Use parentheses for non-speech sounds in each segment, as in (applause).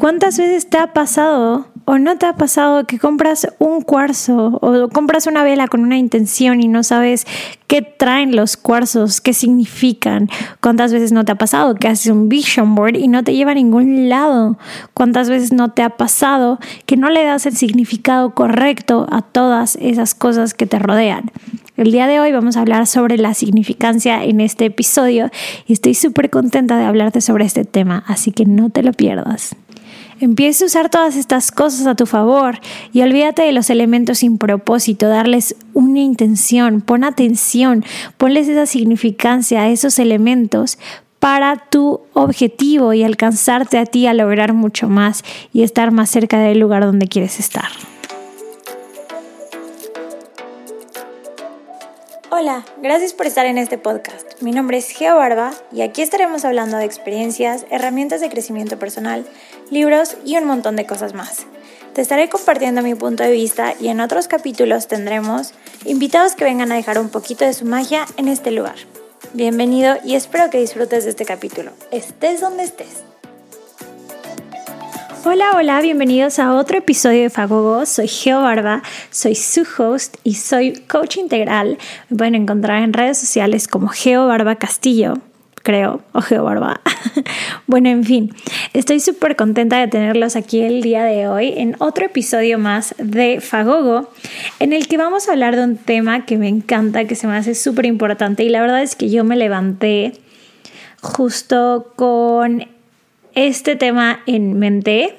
¿Cuántas veces te ha pasado o no te ha pasado que compras un cuarzo o compras una vela con una intención y no sabes qué traen los cuarzos, qué significan? ¿Cuántas veces no te ha pasado que haces un vision board y no te lleva a ningún lado? ¿Cuántas veces no te ha pasado que no le das el significado correcto a todas esas cosas que te rodean? El día de hoy vamos a hablar sobre la significancia en este episodio y estoy súper contenta de hablarte sobre este tema, así que no te lo pierdas. Empieza a usar todas estas cosas a tu favor y olvídate de los elementos sin propósito, darles una intención, pon atención, ponles esa significancia a esos elementos para tu objetivo y alcanzarte a ti a lograr mucho más y estar más cerca del lugar donde quieres estar. Hola, gracias por estar en este podcast. Mi nombre es Geo Barba y aquí estaremos hablando de experiencias, herramientas de crecimiento personal, libros y un montón de cosas más. Te estaré compartiendo mi punto de vista y en otros capítulos tendremos invitados que vengan a dejar un poquito de su magia en este lugar. Bienvenido y espero que disfrutes de este capítulo, estés donde estés. Hola, hola, bienvenidos a otro episodio de Fagogo. Soy Geo Barba, soy su host y soy coach integral. Me pueden encontrar en redes sociales como Geo Barba Castillo, creo, o Geo (laughs) Barba. bueno, en fin, estoy súper contenta de tenerlos aquí el día de hoy en otro episodio más de Fagogo, en el que vamos a hablar de un tema que me encanta, que se me hace súper importante y la verdad es que yo me levanté justo con este tema en mente,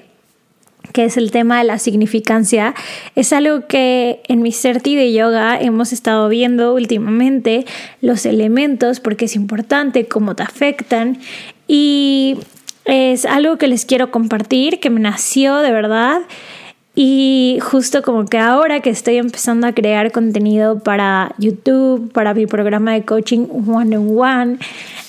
que es el tema de la significancia, es algo que en mi Certi de yoga hemos estado viendo últimamente, los elementos, porque es importante, cómo te afectan y es algo que les quiero compartir, que me nació de verdad. Y justo como que ahora que estoy empezando a crear contenido para YouTube, para mi programa de coaching one on one,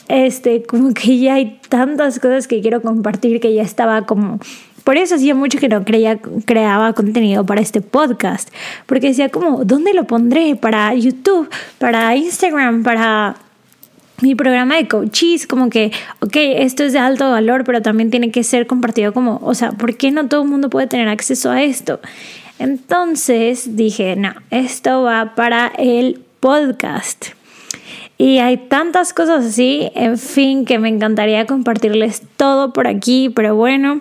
este, como que ya hay tantas cosas que quiero compartir que ya estaba como por eso hacía mucho que no creía, creaba contenido para este podcast, porque decía como, ¿dónde lo pondré? Para YouTube, para Instagram, para mi programa de coaches, como que, ok, esto es de alto valor, pero también tiene que ser compartido como, o sea, ¿por qué no todo el mundo puede tener acceso a esto? Entonces dije, no, esto va para el podcast. Y hay tantas cosas así, en fin, que me encantaría compartirles todo por aquí, pero bueno,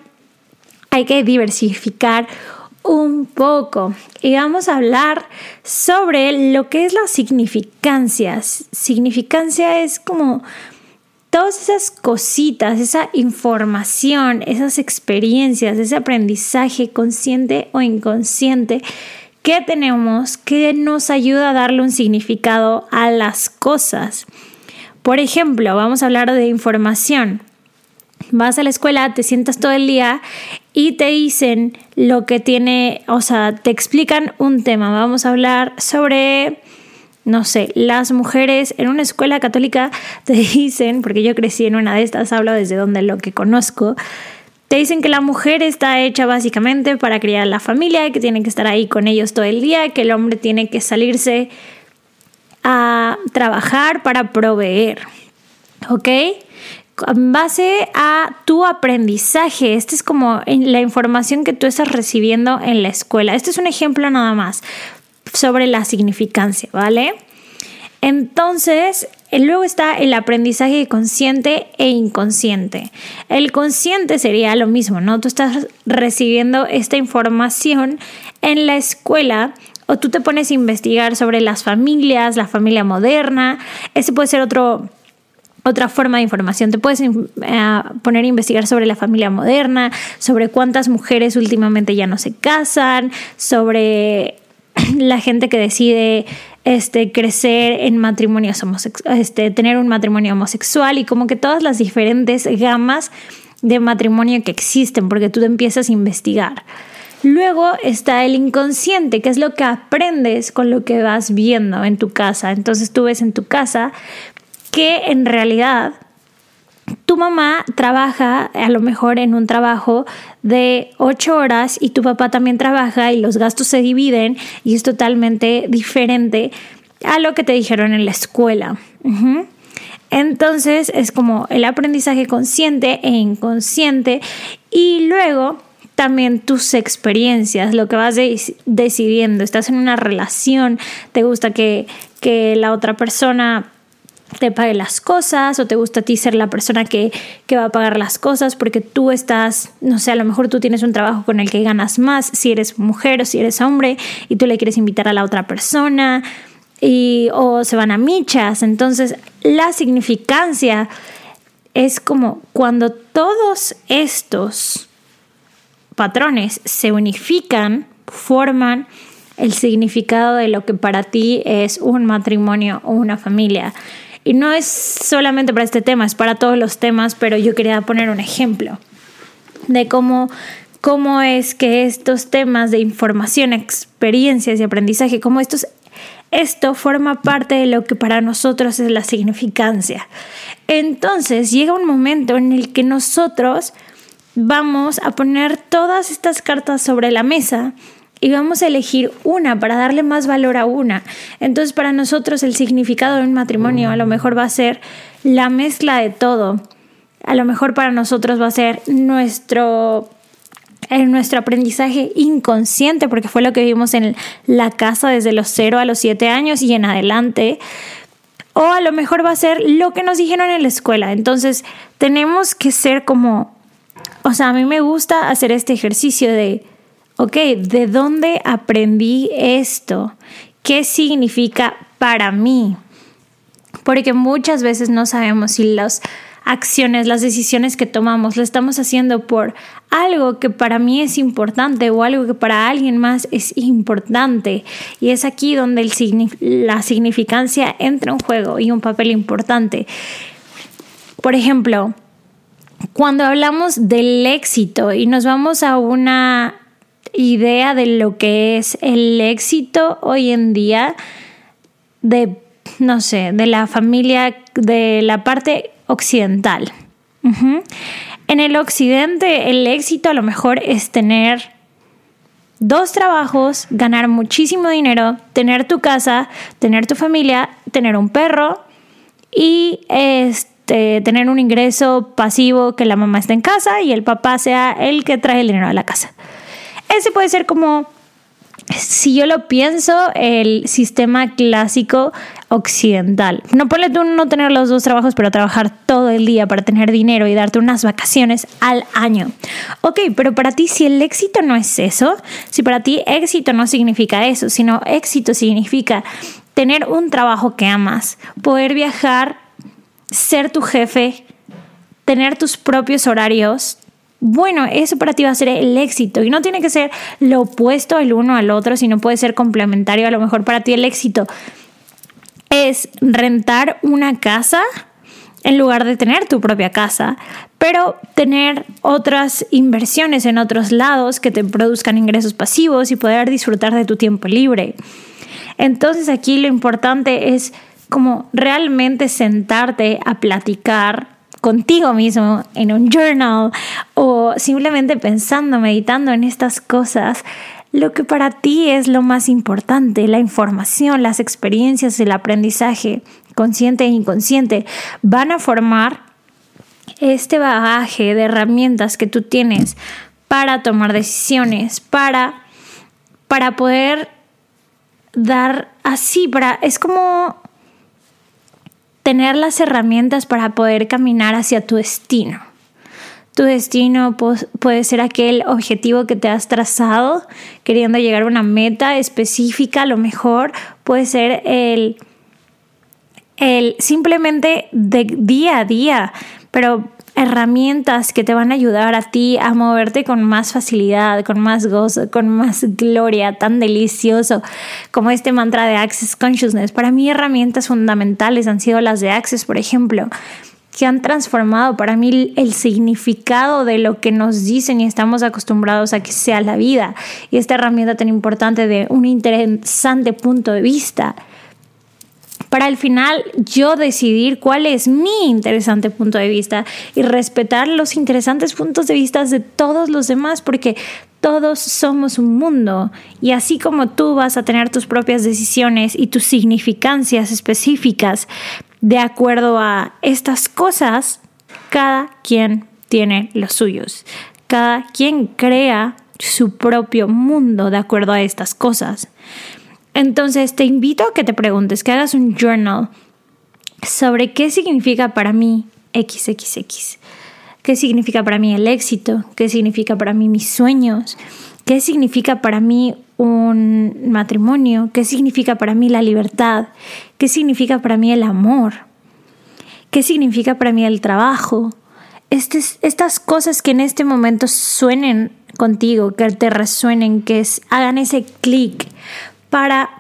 hay que diversificar un poco y vamos a hablar sobre lo que es la significancia. Significancia es como todas esas cositas, esa información, esas experiencias, ese aprendizaje consciente o inconsciente que tenemos que nos ayuda a darle un significado a las cosas. Por ejemplo, vamos a hablar de información. Vas a la escuela, te sientas todo el día y te dicen lo que tiene, o sea, te explican un tema. Vamos a hablar sobre, no sé, las mujeres en una escuela católica (laughs) te dicen, porque yo crecí en una de estas, hablo desde donde lo que conozco, te dicen que la mujer está hecha básicamente para criar la familia, que tiene que estar ahí con ellos todo el día, que el hombre tiene que salirse a trabajar para proveer. ¿Ok? En base a tu aprendizaje, esta es como la información que tú estás recibiendo en la escuela. Este es un ejemplo nada más sobre la significancia, ¿vale? Entonces, luego está el aprendizaje consciente e inconsciente. El consciente sería lo mismo, ¿no? Tú estás recibiendo esta información en la escuela o tú te pones a investigar sobre las familias, la familia moderna. Ese puede ser otro otra forma de información. Te puedes eh, poner a investigar sobre la familia moderna, sobre cuántas mujeres últimamente ya no se casan, sobre (clears throat) la gente que decide este, crecer en matrimonios homosexuales, este, tener un matrimonio homosexual y como que todas las diferentes gamas de matrimonio que existen, porque tú empiezas a investigar. Luego está el inconsciente, que es lo que aprendes con lo que vas viendo en tu casa. Entonces tú ves en tu casa que en realidad tu mamá trabaja a lo mejor en un trabajo de ocho horas y tu papá también trabaja y los gastos se dividen y es totalmente diferente a lo que te dijeron en la escuela. Entonces es como el aprendizaje consciente e inconsciente y luego también tus experiencias, lo que vas decidiendo. Estás en una relación, te gusta que, que la otra persona te pague las cosas o te gusta a ti ser la persona que, que, va a pagar las cosas porque tú estás, no sé, a lo mejor tú tienes un trabajo con el que ganas más si eres mujer o si eres hombre y tú le quieres invitar a la otra persona y, o se van a michas. Entonces, la significancia es como cuando todos estos patrones se unifican, forman el significado de lo que para ti es un matrimonio o una familia. Y no es solamente para este tema, es para todos los temas, pero yo quería poner un ejemplo de cómo, cómo es que estos temas de información, experiencias y aprendizaje, cómo estos, esto forma parte de lo que para nosotros es la significancia. Entonces llega un momento en el que nosotros vamos a poner todas estas cartas sobre la mesa y vamos a elegir una para darle más valor a una. Entonces para nosotros el significado de un matrimonio a lo mejor va a ser la mezcla de todo. A lo mejor para nosotros va a ser nuestro en nuestro aprendizaje inconsciente, porque fue lo que vimos en la casa desde los 0 a los 7 años y en adelante. O a lo mejor va a ser lo que nos dijeron en la escuela. Entonces, tenemos que ser como, o sea, a mí me gusta hacer este ejercicio de ok, ¿de dónde aprendí esto? ¿Qué significa para mí? Porque muchas veces no sabemos si las acciones, las decisiones que tomamos, lo estamos haciendo por algo que para mí es importante o algo que para alguien más es importante. Y es aquí donde la significancia entra en juego y un papel importante. Por ejemplo, cuando hablamos del éxito y nos vamos a una idea de lo que es el éxito hoy en día de, no sé, de la familia, de la parte occidental. En el occidente el éxito a lo mejor es tener dos trabajos, ganar muchísimo dinero, tener tu casa, tener tu familia, tener un perro y este, tener un ingreso pasivo que la mamá esté en casa y el papá sea el que trae el dinero a la casa. Ese puede ser como, si yo lo pienso, el sistema clásico occidental. No puede tú no tener los dos trabajos, pero trabajar todo el día para tener dinero y darte unas vacaciones al año. Ok, pero para ti si el éxito no es eso, si para ti éxito no significa eso, sino éxito significa tener un trabajo que amas, poder viajar, ser tu jefe, tener tus propios horarios, bueno, eso para ti va a ser el éxito y no tiene que ser lo opuesto el uno al otro, sino puede ser complementario. A lo mejor para ti el éxito es rentar una casa en lugar de tener tu propia casa, pero tener otras inversiones en otros lados que te produzcan ingresos pasivos y poder disfrutar de tu tiempo libre. Entonces aquí lo importante es como realmente sentarte a platicar contigo mismo en un journal o simplemente pensando, meditando en estas cosas, lo que para ti es lo más importante, la información, las experiencias, el aprendizaje consciente e inconsciente, van a formar este bagaje de herramientas que tú tienes para tomar decisiones, para, para poder dar así, para, es como tener las herramientas para poder caminar hacia tu destino. Tu destino puede ser aquel objetivo que te has trazado, queriendo llegar a una meta específica, a lo mejor puede ser el, el simplemente de día a día, pero herramientas que te van a ayudar a ti a moverte con más facilidad, con más gozo, con más gloria, tan delicioso como este mantra de Access Consciousness. Para mí herramientas fundamentales han sido las de Access, por ejemplo, que han transformado para mí el significado de lo que nos dicen y estamos acostumbrados a que sea la vida. Y esta herramienta tan importante de un interesante punto de vista para al final yo decidir cuál es mi interesante punto de vista y respetar los interesantes puntos de vista de todos los demás, porque todos somos un mundo y así como tú vas a tener tus propias decisiones y tus significancias específicas, de acuerdo a estas cosas, cada quien tiene los suyos. Cada quien crea su propio mundo de acuerdo a estas cosas. Entonces te invito a que te preguntes, que hagas un journal sobre qué significa para mí XXX. ¿Qué significa para mí el éxito? ¿Qué significa para mí mis sueños? ¿Qué significa para mí un matrimonio? ¿Qué significa para mí la libertad? ¿Qué significa para mí el amor? ¿Qué significa para mí el trabajo? estas cosas que en este momento suenen contigo, que te resuenen, que hagan ese clic para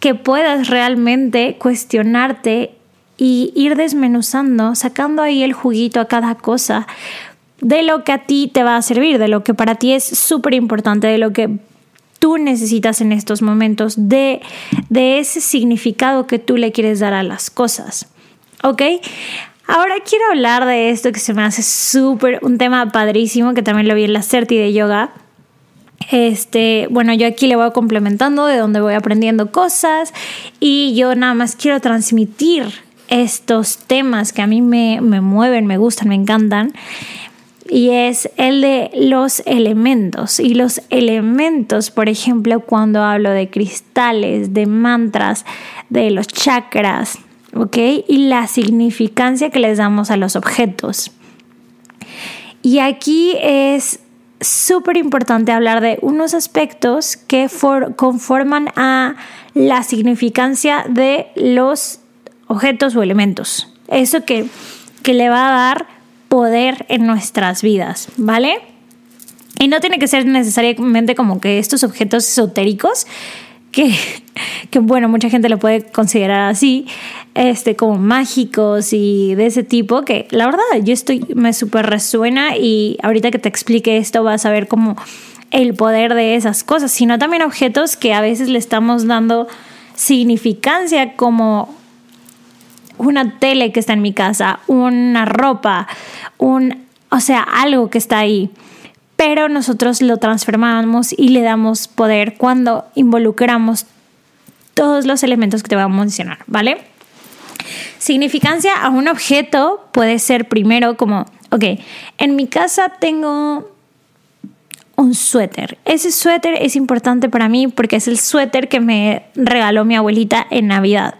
que puedas realmente cuestionarte y ir desmenuzando, sacando ahí el juguito a cada cosa de lo que a ti te va a servir, de lo que para ti es súper importante, de lo que tú necesitas en estos momentos, de, de ese significado que tú le quieres dar a las cosas. ¿Ok? Ahora quiero hablar de esto que se me hace súper, un tema padrísimo, que también lo vi en la Certi de yoga. Este, bueno, yo aquí le voy complementando de donde voy aprendiendo cosas y yo nada más quiero transmitir estos temas que a mí me, me mueven, me gustan, me encantan y es el de los elementos. Y los elementos, por ejemplo, cuando hablo de cristales, de mantras, de los chakras, ¿ok? Y la significancia que les damos a los objetos. Y aquí es súper importante hablar de unos aspectos que conforman a la significancia de los objetos o elementos. Eso que, que le va a dar poder en nuestras vidas, ¿vale? Y no tiene que ser necesariamente como que estos objetos esotéricos, que, que, bueno, mucha gente lo puede considerar así, este, como mágicos y de ese tipo, que la verdad yo estoy, me súper resuena y ahorita que te explique esto vas a ver como el poder de esas cosas, sino también objetos que a veces le estamos dando significancia como una tele que está en mi casa, una ropa, un, o sea, algo que está ahí pero nosotros lo transformamos y le damos poder cuando involucramos todos los elementos que te voy a mencionar, ¿vale? Significancia a un objeto puede ser primero como, ok, en mi casa tengo un suéter. Ese suéter es importante para mí porque es el suéter que me regaló mi abuelita en Navidad,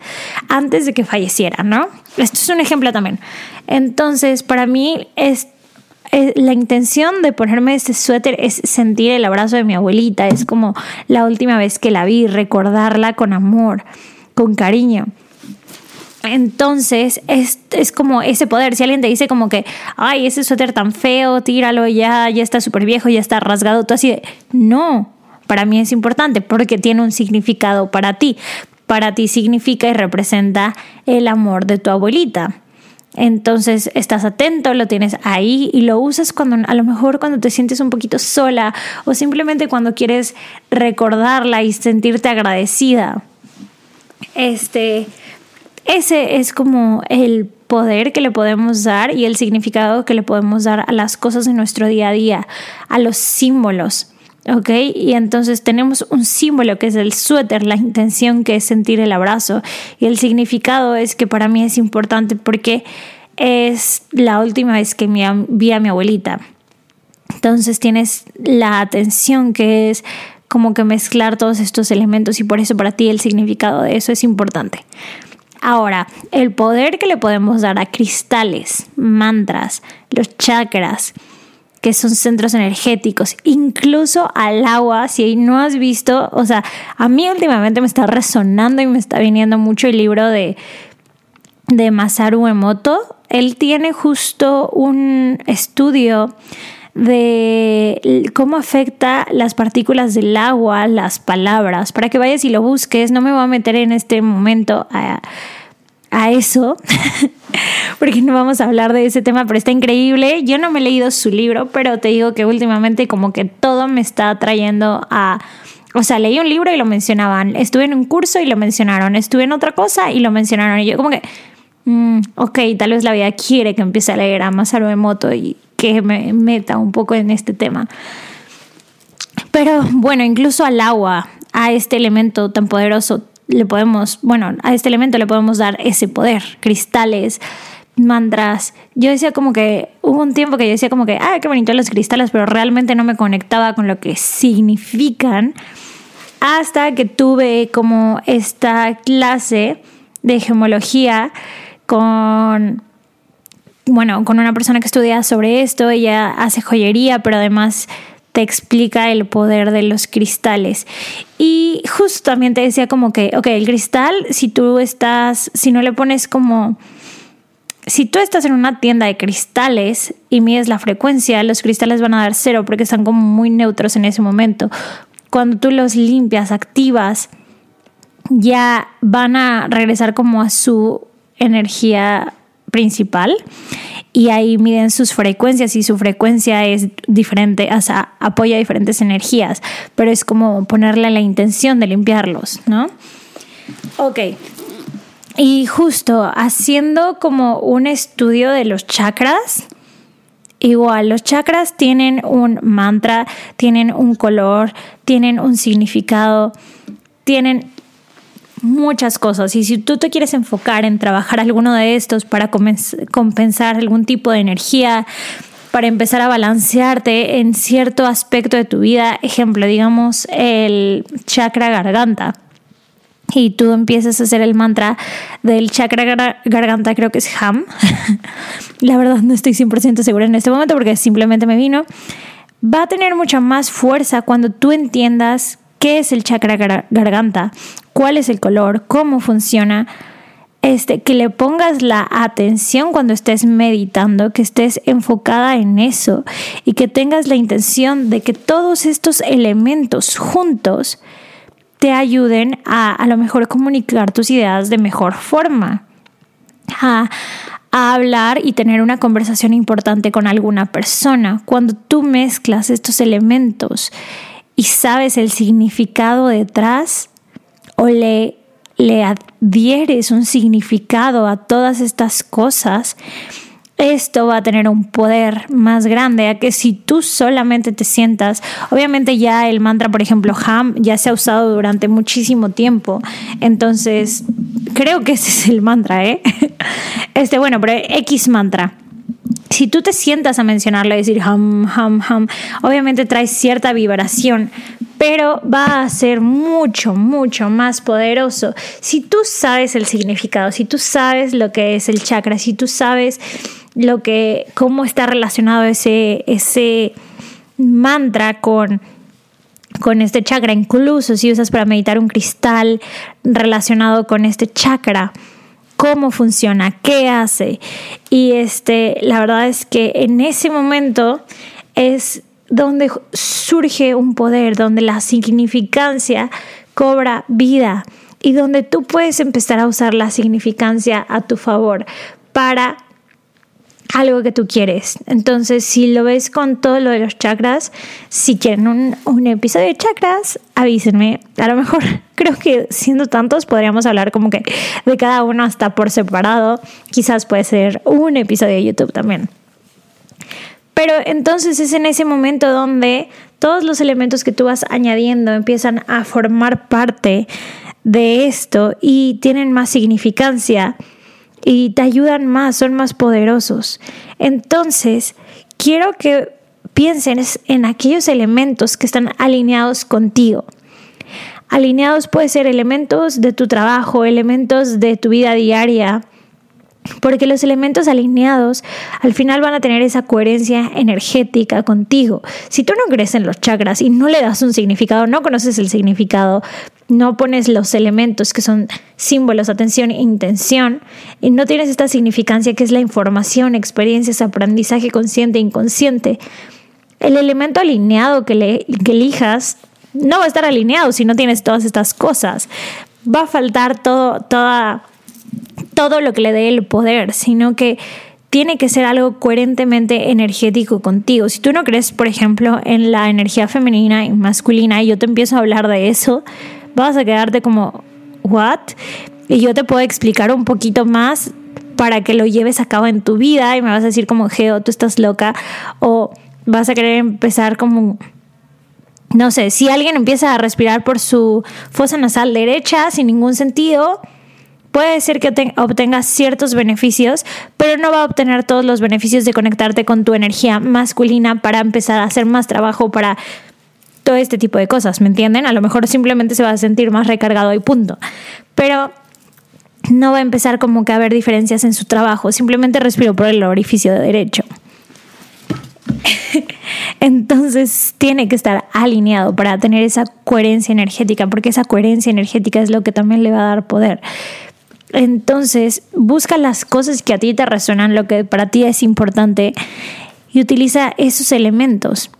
antes de que falleciera, ¿no? Esto es un ejemplo también. Entonces, para mí es eh, la intención de ponerme este suéter es sentir el abrazo de mi abuelita, es como la última vez que la vi, recordarla con amor, con cariño. Entonces es, es, como ese poder. Si alguien te dice como que, ay, ese suéter tan feo, tíralo ya, ya está súper viejo, ya está rasgado, tú así de, no, para mí es importante porque tiene un significado para ti. Para ti significa y representa el amor de tu abuelita. Entonces estás atento, lo tienes ahí y lo usas cuando a lo mejor cuando te sientes un poquito sola o simplemente cuando quieres recordarla y sentirte agradecida. Este ese es como el poder que le podemos dar y el significado que le podemos dar a las cosas de nuestro día a día, a los símbolos. ¿Ok? Y entonces tenemos un símbolo que es el suéter, la intención que es sentir el abrazo. Y el significado es que para mí es importante porque es la última vez que vi a mi abuelita. Entonces tienes la atención que es como que mezclar todos estos elementos y por eso para ti el significado de eso es importante. Ahora, el poder que le podemos dar a cristales, mantras, los chakras, que son centros energéticos, incluso al agua, si no has visto, o sea, a mí últimamente me está resonando y me está viniendo mucho el libro de, de Masaru Emoto. Él tiene justo un estudio de cómo afecta las partículas del agua, las palabras, para que vayas y lo busques. No me voy a meter en este momento a, a eso, (laughs) porque no vamos a hablar de ese tema, pero está increíble. Yo no me he leído su libro, pero te digo que últimamente como que todo me está trayendo a... O sea, leí un libro y lo mencionaban, estuve en un curso y lo mencionaron, estuve en otra cosa y lo mencionaron. Y yo como que, mm, ok, tal vez la vida quiere que empiece a leer a Masaru Emoto y que me meta un poco en este tema. Pero bueno, incluso al agua, a este elemento tan poderoso, le podemos, bueno, a este elemento le podemos dar ese poder, cristales, mantras. Yo decía como que hubo un tiempo que yo decía como que, ah, qué bonito los cristales, pero realmente no me conectaba con lo que significan hasta que tuve como esta clase de gemología con bueno, con una persona que estudia sobre esto, ella hace joyería, pero además te explica el poder de los cristales. Y justo también te decía como que, ok, el cristal, si tú estás, si no le pones como si tú estás en una tienda de cristales y mides la frecuencia, los cristales van a dar cero porque están como muy neutros en ese momento. Cuando tú los limpias, activas, ya van a regresar como a su energía principal y ahí miden sus frecuencias y su frecuencia es diferente, o sea, apoya diferentes energías, pero es como ponerle la intención de limpiarlos, ¿no? Ok, y justo haciendo como un estudio de los chakras, igual los chakras tienen un mantra, tienen un color, tienen un significado, tienen muchas cosas. Y si tú te quieres enfocar en trabajar alguno de estos para compensar algún tipo de energía, para empezar a balancearte en cierto aspecto de tu vida, ejemplo, digamos el chakra garganta y tú empiezas a hacer el mantra del chakra garganta, creo que es Ham. (laughs) La verdad no estoy 100% segura en este momento porque simplemente me vino. Va a tener mucha más fuerza cuando tú entiendas qué es el chakra garganta, cuál es el color, cómo funciona. Este, que le pongas la atención cuando estés meditando, que estés enfocada en eso y que tengas la intención de que todos estos elementos juntos te ayuden a a lo mejor comunicar tus ideas de mejor forma. A, a, hablar y tener una conversación importante con alguna persona. Cuando tú mezclas estos elementos y sabes el significado detrás o le, le adhieres un significado a todas estas cosas, esto va a tener un poder más grande a que si tú solamente te sientas, obviamente ya el mantra, por ejemplo, Ham, ya se ha usado durante muchísimo tiempo, entonces creo que ese es el mantra, ¿eh? (laughs) Este, bueno, pero X mantra. Si tú te sientas a mencionarlo y decir ham, ham, ham, obviamente trae cierta vibración, pero va a ser mucho, mucho más poderoso. Si tú sabes el significado, si tú sabes lo que es el chakra, si tú sabes lo que, cómo está relacionado ese, ese mantra con, con este chakra, incluso si usas para meditar un cristal relacionado con este chakra, cómo funciona, qué hace. Y este, la verdad es que en ese momento es donde surge un poder, donde la significancia cobra vida y donde tú puedes empezar a usar la significancia a tu favor para algo que tú quieres. Entonces, si lo ves con todo lo de los chakras, si quieren un, un, episodio de chakras, avísenme. A lo mejor (laughs) creo que siendo tantos podríamos hablar como que de cada uno hasta por separado. Quizás puede ser un episodio de YouTube también. Pero entonces es en ese momento donde todos los elementos que tú vas añadiendo empiezan a formar parte de esto y tienen más significancia y te ayudan más, son más poderosos. Entonces, quiero que piensen en aquellos elementos que están alineados contigo. Alineados puede ser elementos de tu trabajo, elementos de tu vida diaria, porque los elementos alineados al final van a tener esa coherencia energética contigo. Si tú no crees en los chakras y no le das un significado, no conoces el significado, no pones los elementos que son símbolos, atención e intención, y no tienes esta significancia que es la información, experiencias, aprendizaje consciente e inconsciente, el elemento alineado que, que elijas no va a estar alineado si no tienes todas estas cosas. Va a faltar todo, toda todo lo que le dé el poder, sino que tiene que ser algo coherentemente energético contigo. Si tú no crees, por ejemplo, en la energía femenina y masculina y yo te empiezo a hablar de eso, vas a quedarte como, ¿what? Y yo te puedo explicar un poquito más para que lo lleves a cabo en tu vida y me vas a decir como, Geo, tú estás loca o vas a querer empezar como no sé, si alguien empieza a respirar por su fosa nasal derecha sin ningún sentido, puede ser que obtengas ciertos beneficios, pero no va a obtener todos los beneficios de conectarte con tu energía masculina para empezar a hacer más trabajo para todo este tipo de cosas, ¿me entienden? A lo mejor simplemente se va a sentir más recargado y punto. Pero no va a empezar como que a haber diferencias en su trabajo, simplemente respiro por el orificio de derecho. (laughs) Entonces tiene que estar alineado para tener esa coherencia energética, porque esa coherencia energética es lo que también le va a dar poder. Entonces, busca las cosas que a ti te resuenan, lo que para ti es importante, y utiliza esos elementos,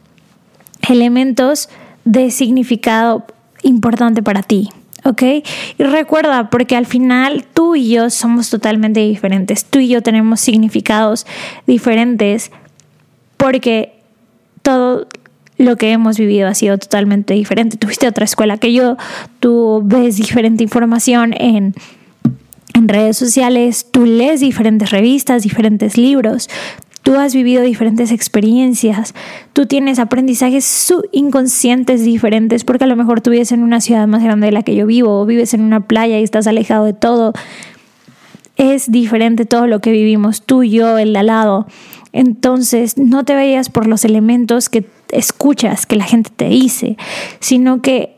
elementos de significado importante para ti. ¿ok? Y recuerda, porque al final tú y yo somos totalmente diferentes, tú y yo tenemos significados diferentes, porque todo lo que hemos vivido ha sido totalmente diferente. Tuviste otra escuela que yo, tú ves diferente información en en redes sociales, tú lees diferentes revistas, diferentes libros, tú has vivido diferentes experiencias, tú tienes aprendizajes inconscientes diferentes, porque a lo mejor tú vives en una ciudad más grande de la que yo vivo, o vives en una playa y estás alejado de todo. Es diferente todo lo que vivimos, tú, yo, el de al lado. Entonces, no te vayas por los elementos que escuchas, que la gente te dice, sino que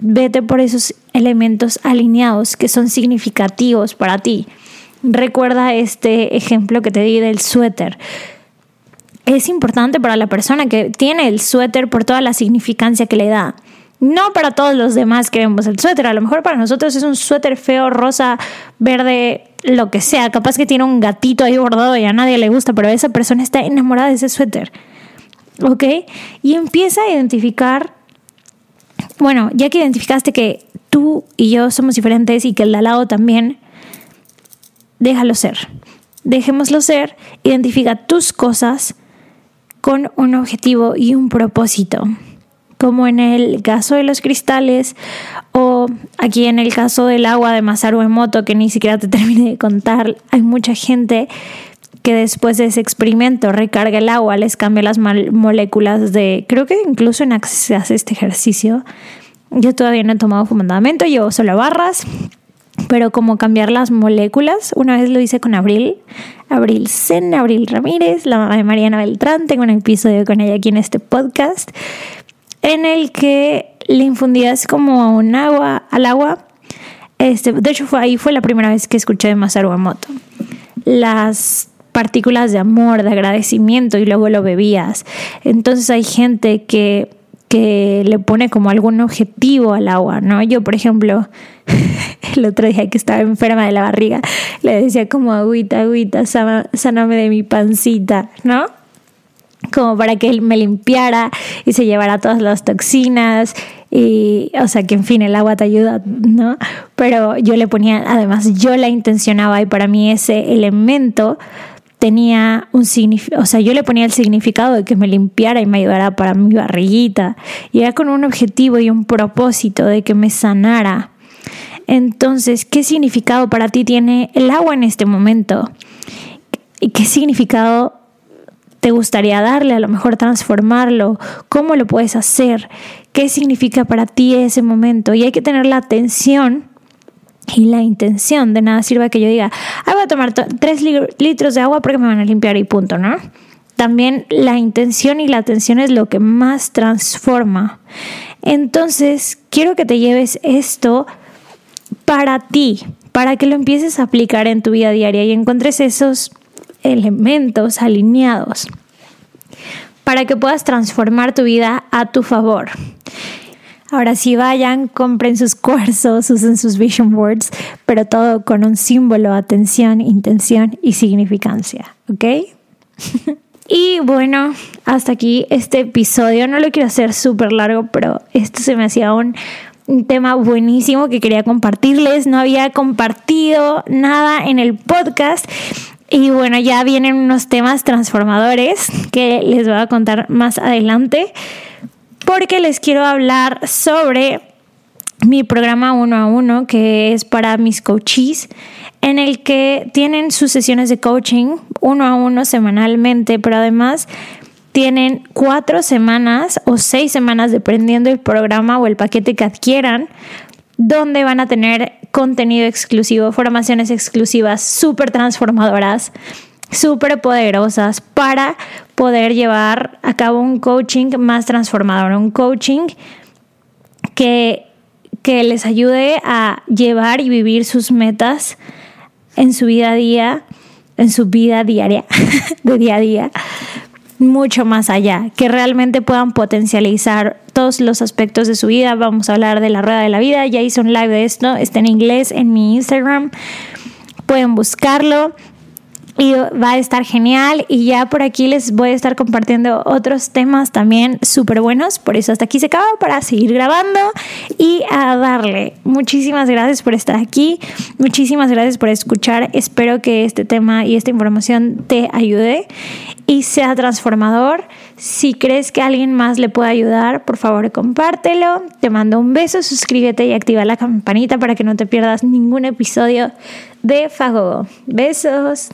Vete por esos elementos alineados que son significativos para ti. Recuerda este ejemplo que te di del suéter. Es importante para la persona que tiene el suéter por toda la significancia que le da. No para todos los demás que vemos el suéter. A lo mejor para nosotros es un suéter feo, rosa, verde, lo que sea. Capaz que tiene un gatito ahí bordado y a nadie le gusta, pero esa persona está enamorada de ese suéter. ¿Ok? Y empieza a identificar bueno, ya que identificaste que tú y yo somos diferentes y que el de al lado también, déjalo ser. Dejémoslo ser, identifica tus cosas con un objetivo y un propósito. Como en el caso de los cristales o aquí en el caso del agua de Masaru Emoto que ni siquiera te (laughs) terminé de contar, hay mucha gente que después de ese experimento recarga el agua, les cambia las moléculas de, creo que incluso en se hace este ejercicio. Yo todavía no he tomado fundamento, yo solo barras, pero como cambiar las moléculas, una vez lo hice con Abril, Abril Sen, Abril Ramírez, la mamá de Mariana Beltrán, tengo un episodio con ella aquí en este podcast, en el que le infundías como un agua, al agua. Este, de hecho, fue ahí fue la primera vez que escuché de Masaru Emoto. Las partículas de amor, de agradecimiento y luego lo bebías. Entonces hay gente que, que le pone como algún objetivo al agua, ¿no? Yo, por ejemplo, (laughs) el otro día que estaba enferma de la barriga, le decía como agüita, agüita, sáname de mi pancita, ¿no? como para que él me limpiara y se llevara todas las toxinas y o sea que en fin el agua te ayuda no pero yo le ponía además yo la intencionaba y para mí ese elemento tenía un significado, o sea, yo le ponía el significado de que me limpiara y me ayudara para mi barriguita. Y era con un objetivo y un propósito de que me sanara. Entonces, ¿qué significado para ti tiene el agua en este momento? ¿Y qué significado te gustaría darle? A lo mejor transformarlo. ¿Cómo lo puedes hacer? ¿Qué significa para ti ese momento? Y hay que tener la atención y la intención. De nada sirve que yo diga, ah, voy a tomar tres litros de agua porque me van a limpiar y punto, ¿no? También la intención y la atención es lo que más transforma. Entonces, quiero que te lleves esto para ti, para que lo empieces a aplicar en tu vida diaria y encuentres esos elementos alineados para que puedas transformar tu vida a tu favor. Ahora sí vayan, compren sus cuarzos, usen sus vision boards, pero todo con un símbolo, atención, intención y significancia, ¿ok? (laughs) y bueno, hasta aquí este episodio. No lo quiero hacer súper largo, pero esto se me hacía un, un tema buenísimo que quería compartirles. No había compartido nada en el podcast. Y bueno, ya vienen unos temas transformadores que les voy a contar más adelante porque les quiero hablar sobre mi programa uno a uno, que es para mis coaches, en el que tienen sus sesiones de coaching uno a uno semanalmente, pero además tienen cuatro semanas o seis semanas, dependiendo del programa o el paquete que adquieran, donde van a tener contenido exclusivo, formaciones exclusivas súper transformadoras, súper poderosas para poder llevar a cabo un coaching más transformador, un coaching que, que les ayude a llevar y vivir sus metas en su vida a día, en su vida diaria, (laughs) de día a día, mucho más allá, que realmente puedan potencializar todos los aspectos de su vida. Vamos a hablar de la rueda de la vida, ya hice un live de esto, está en inglés en mi Instagram, pueden buscarlo y va a estar genial y ya por aquí les voy a estar compartiendo otros temas también súper buenos, por eso hasta aquí se acaba para seguir grabando y a darle. Muchísimas gracias por estar aquí, muchísimas gracias por escuchar, espero que este tema y esta información te ayude y sea transformador. Si crees que alguien más le puede ayudar, por favor compártelo. Te mando un beso, suscríbete y activa la campanita para que no te pierdas ningún episodio de Fago. Besos.